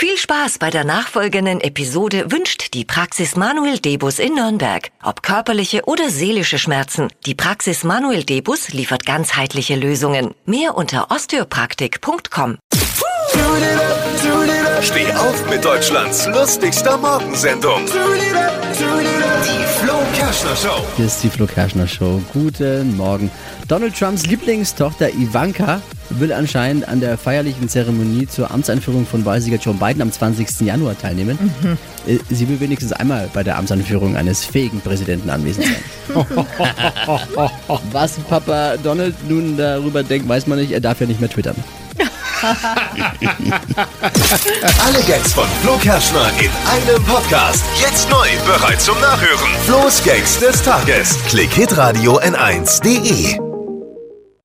Viel Spaß bei der nachfolgenden Episode wünscht die Praxis Manuel Debus in Nürnberg. Ob körperliche oder seelische Schmerzen, die Praxis Manuel Debus liefert ganzheitliche Lösungen. Mehr unter osteopraktik.com. Steh auf mit Deutschlands lustigster Morgensendung. Die Flo Kerschner Show. Hier ist die Flo Kerschner Show. Guten Morgen. Donald Trumps Lieblingstochter Ivanka will anscheinend an der feierlichen Zeremonie zur Amtseinführung von Wahlsieger Joe Biden am 20. Januar teilnehmen. Äh, Sie will wenigstens einmal bei der Amtsanführung eines fähigen Präsidenten anwesend sein. Was Papa Donald nun darüber denkt, weiß man nicht. Er darf ja nicht mehr twittern. Alle Gags von Flo Kerschner in einem Podcast. Jetzt neu, bereit zum Nachhören. Flo's Gags des Tages. Klick Hitradio N1.de.